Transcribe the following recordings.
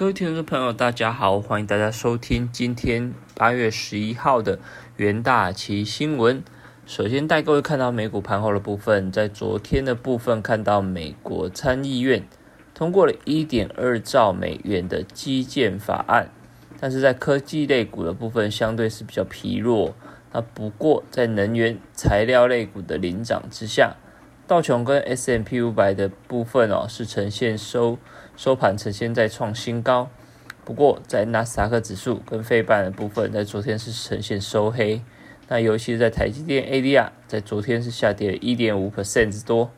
各位听众朋友，大家好，欢迎大家收听今天八月十一号的元大旗新闻。首先带各位看到美股盘后的部分，在昨天的部分看到美国参议院通过了一点二兆美元的基建法案，但是在科技类股的部分相对是比较疲弱。那不过在能源材料类股的领涨之下，道琼跟 S M P 五百的部分哦是呈现收。收盘呈现在创新高，不过在纳斯达克指数跟费半的部分，在昨天是呈现收黑。那尤其是在台积电 ADR，在昨天是下跌了一点五 percent 之多。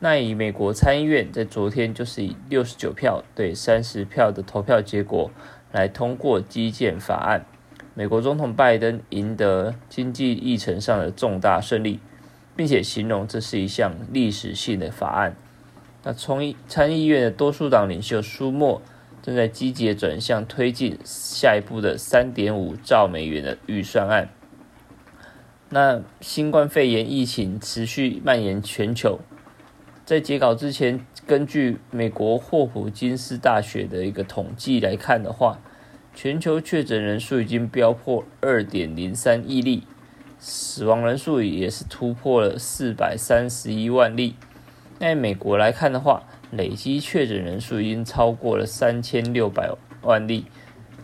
那以美国参议院在昨天就是以六十九票对三十票的投票结果来通过基建法案，美国总统拜登赢得经济议程上的重大胜利，并且形容这是一项历史性的法案。那从参议院的多数党领袖舒默正在积极转向推进下一步的三点五兆美元的预算案。那新冠肺炎疫情持续蔓延全球，在截稿之前，根据美国霍普金斯大学的一个统计来看的话，全球确诊人数已经飙破二点零三亿例，死亡人数也是突破了四百三十一万例。在美国来看的话，累计确诊人数已经超过了三千六百万例，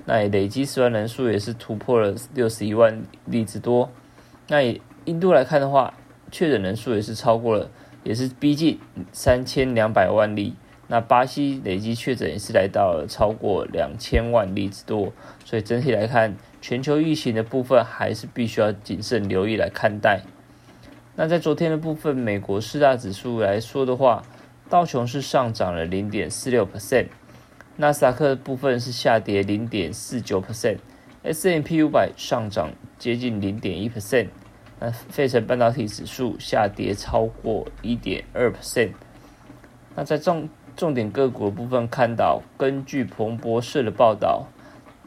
那累计死亡人数也是突破了六十一万例之多。那印度来看的话，确诊人数也是超过了，也是逼近三千两百万例。那巴西累计确诊也是来到了超过两千万例之多。所以整体来看，全球疫情的部分还是必须要谨慎留意来看待。那在昨天的部分，美国四大指数来说的话，道琼是上涨了零点四六 percent，纳斯达克的部分是下跌零点四九 percent，S M P 五百上涨接近零点一 percent，那费城半导体指数下跌超过一点二 percent。那在重重点个股的部分，看到根据彭博社的报道，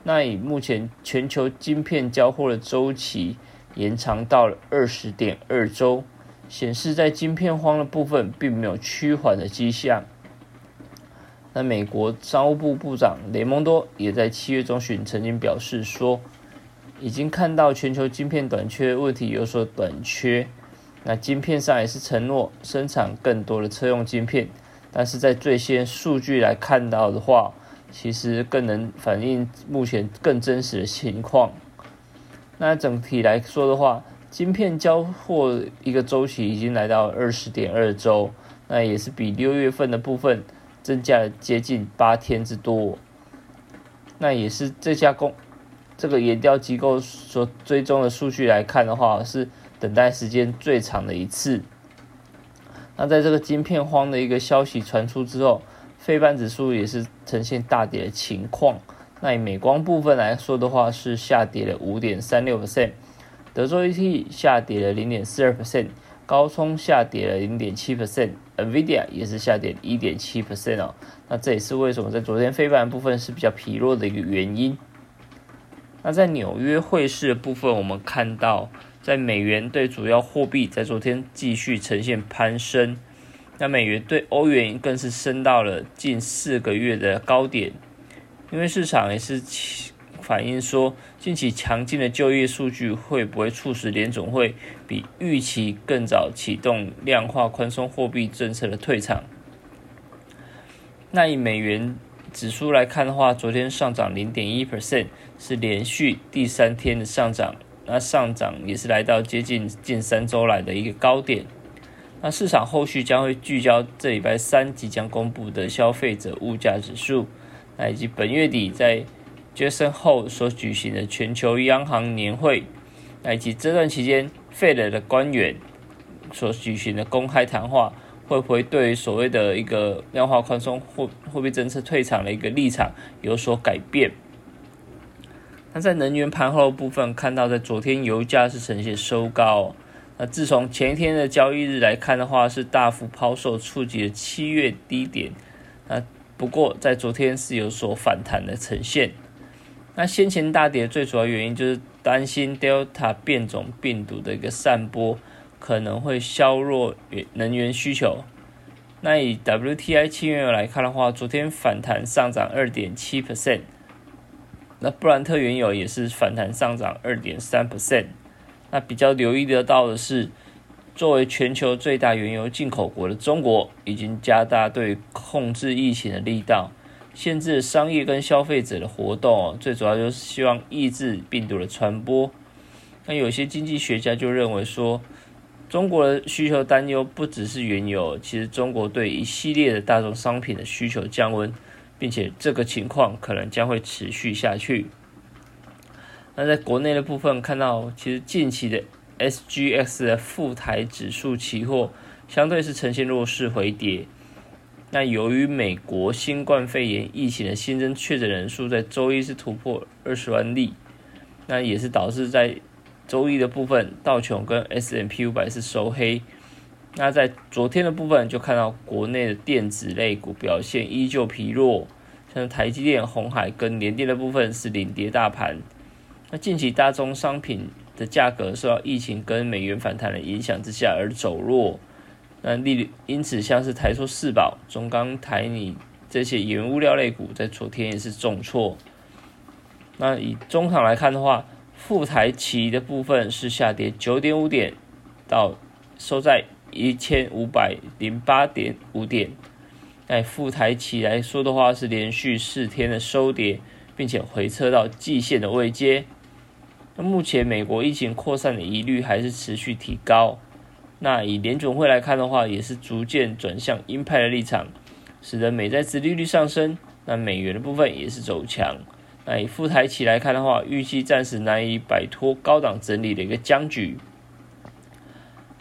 那以目前全球晶片交货的周期。延长到了二十点二周，显示在晶片荒的部分并没有趋缓的迹象。那美国商务部部长雷蒙多也在七月中旬曾经表示说，已经看到全球晶片短缺问题有所短缺。那晶片上也是承诺生产更多的车用晶片，但是在最先数据来看到的话，其实更能反映目前更真实的情况。那整体来说的话，晶片交货一个周期已经来到二十点二周，那也是比六月份的部分增加了接近八天之多。那也是这家公这个研调机构所追踪的数据来看的话，是等待时间最长的一次。那在这个晶片荒的一个消息传出之后，非半指数也是呈现大跌的情况。那以美光部分来说的话，是下跌了五点三六 percent，德州 ET 下跌了零点四二 percent，高通下跌了零点七 percent，NVIDIA 也是下跌一点七 percent 哦。那这也是为什么在昨天非盘部分是比较疲弱的一个原因。那在纽约汇市的部分，我们看到在美元对主要货币在昨天继续呈现攀升，那美元对欧元更是升到了近四个月的高点。因为市场也是反映说，近期强劲的就业数据会不会促使联总会比预期更早启动量化宽松货币政策的退场？那以美元指数来看的话，昨天上涨零点一 percent，是连续第三天的上涨，那上涨也是来到接近近三周来的一个高点。那市场后续将会聚焦这礼拜三即将公布的消费者物价指数。那以及本月底在杰森后所举行的全球央行年会，那以及这段期间费了的官员所举行的公开谈话，会不会对所谓的一个量化宽松货货币政策退场的一个立场有所改变？那在能源盘后部分，看到在昨天油价是呈现收高，那自从前一天的交易日来看的话，是大幅抛售，触及了七月低点，那。不过，在昨天是有所反弹的呈现。那先前大跌的最主要原因就是担心 Delta 变种病毒的一个散播可能会削弱能源需求。那以 WTI 期原油来看的话，昨天反弹上涨二点七 percent。那布兰特原油也是反弹上涨二点三 percent。那比较留意得到的是，作为全球最大原油进口国的中国，已经加大对控制疫情的力道，限制商业跟消费者的活动，最主要就是希望抑制病毒的传播。那有些经济学家就认为说，中国的需求担忧不只是原油，其实中国对一系列的大宗商品的需求降温。并且这个情况可能将会持续下去。那在国内的部分看到，其实近期的 SGX 的富台指数期货相对是呈现弱势回跌。那由于美国新冠肺炎疫情的新增确诊人数在周一是突破二十万例，那也是导致在周一的部分道琼跟 S&P 五百是收黑。那在昨天的部分就看到国内的电子类股表现依旧疲弱，像台积电、红海跟联电的部分是领跌大盘。那近期大宗商品的价格受到疫情跟美元反弹的影响之下而走弱，那利率因此像是台塑四宝、中钢、台泥这些原物料类股在昨天也是重挫。那以中场来看的话，富台企的部分是下跌九点五点，到收在。一千五百零八点五点，在富台企来说的话，是连续四天的收跌，并且回撤到季线的位阶。那目前美国疫情扩散的疑虑还是持续提高。那以联准会来看的话，也是逐渐转向鹰派的立场，使得美债殖利率上升。那美元的部分也是走强。那以富台期来看的话，预期暂时难以摆脱高档整理的一个僵局。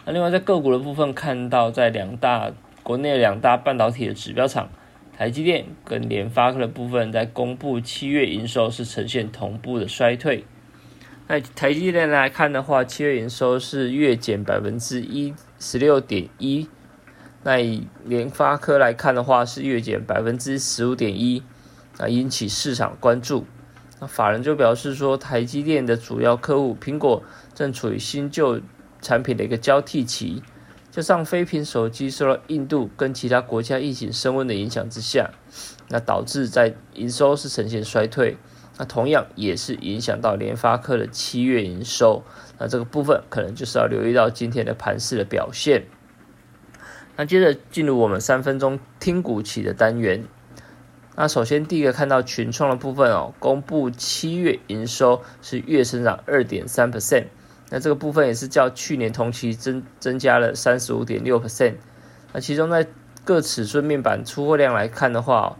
那另外在个股的部分，看到在两大国内两大半导体的指标厂，台积电跟联发科的部分，在公布七月营收是呈现同步的衰退。那台积电来看的话，七月营收是月减百分之一十六点一。那以联发科来看的话，是月减百分之十五点一，啊引起市场关注。那法人就表示说，台积电的主要客户苹果正处于新旧。产品的一个交替期，加上非屏手机受到印度跟其他国家疫情升温的影响之下，那导致在营收是呈现衰退，那同样也是影响到联发科的七月营收，那这个部分可能就是要留意到今天的盘势的表现。那接着进入我们三分钟听股期的单元，那首先第一个看到群创的部分哦，公布七月营收是月增长二点三 percent。那这个部分也是较去年同期增增加了三十五点六 percent。那其中在各尺寸面板出货量来看的话，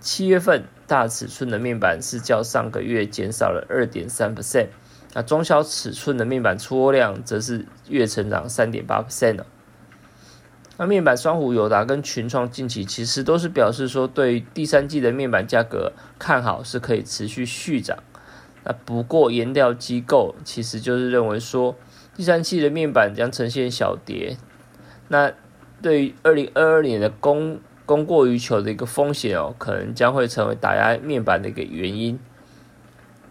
七月份大尺寸的面板是较上个月减少了二点三 percent。那中小尺寸的面板出货量则是月成长三点八 percent 那面板双虎友达跟群创近期其实都是表示说，对于第三季的面板价格看好是可以持续续涨。那不过研调机构其实就是认为说，第三季的面板将呈现小跌。那对于二零二二年的供供过于求的一个风险哦，可能将会成为打压面板的一个原因。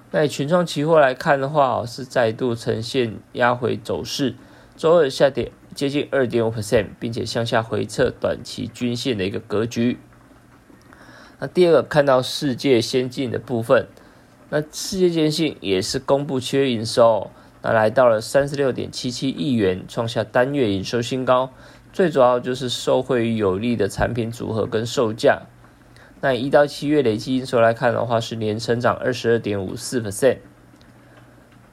那以群创期货来看的话哦，是再度呈现压回走势，周二下跌接近二点五 percent，并且向下回撤短期均线的一个格局。那第二个看到世界先进的部分。那世界电信也是公布七月营收，那来到了三十六点七七亿元，创下单月营收新高。最主要就是受惠于有利的产品组合跟售价。那一到七月累计营收来看的话，是年成长二十二点五四 percent。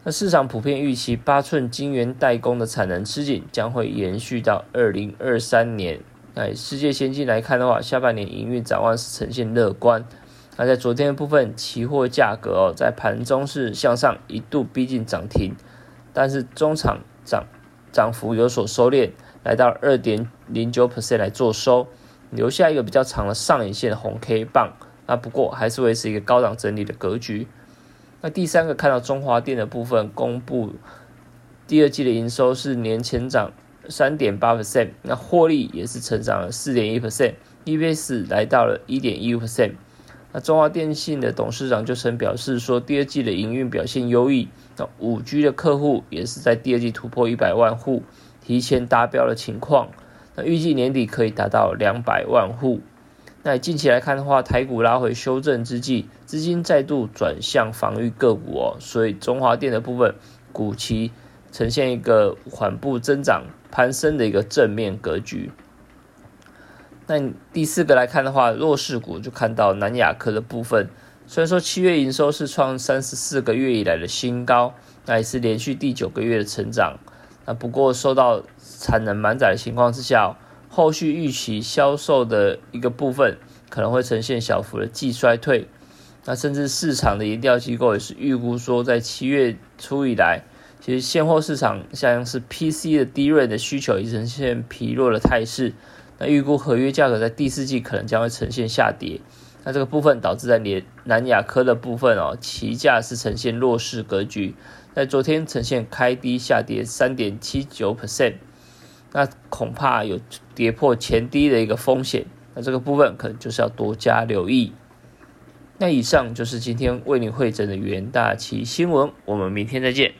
那市场普遍预期八寸晶圆代工的产能吃紧将会延续到二零二三年。那世界先进来看的话，下半年营运展望是呈现乐观。那在昨天的部分，期货价格哦，在盘中是向上一度逼近涨停，但是中场涨涨幅有所收敛，来到二点零九 percent 来做收，留下一个比较长的上影线红 K 棒。那不过还是维持一个高档整理的格局。那第三个看到中华电的部分公布第二季的营收是年前涨三点八 percent，那获利也是成长了四点一 percent，EPS 来到了一点一 percent。那中华电信的董事长就曾表示说，第二季的营运表现优异。那五 G 的客户也是在第二季突破一百万户，提前达标的情况。那预计年底可以达到两百万户。那近期来看的话，台股拉回修正之际，资金再度转向防御个股哦，所以中华电的部分股期呈现一个缓步增长、攀升的一个正面格局。那第四个来看的话，弱势股就看到南亚科的部分，虽然说七月营收是创三十四个月以来的新高，那也是连续第九个月的成长，那不过受到产能满载的情况之下。后续预期销售的一个部分可能会呈现小幅的季衰退，那甚至市场的研调机构也是预估说，在七月初以来，其实现货市场像是 PC 的低锐的需求已呈现疲弱的态势，那预估合约价格在第四季可能将会呈现下跌，那这个部分导致在连南亚科的部分哦，期价是呈现弱势格局，在昨天呈现开低下跌三点七九 percent。那恐怕有跌破前低的一个风险，那这个部分可能就是要多加留意。那以上就是今天为你会诊的元大旗新闻，我们明天再见。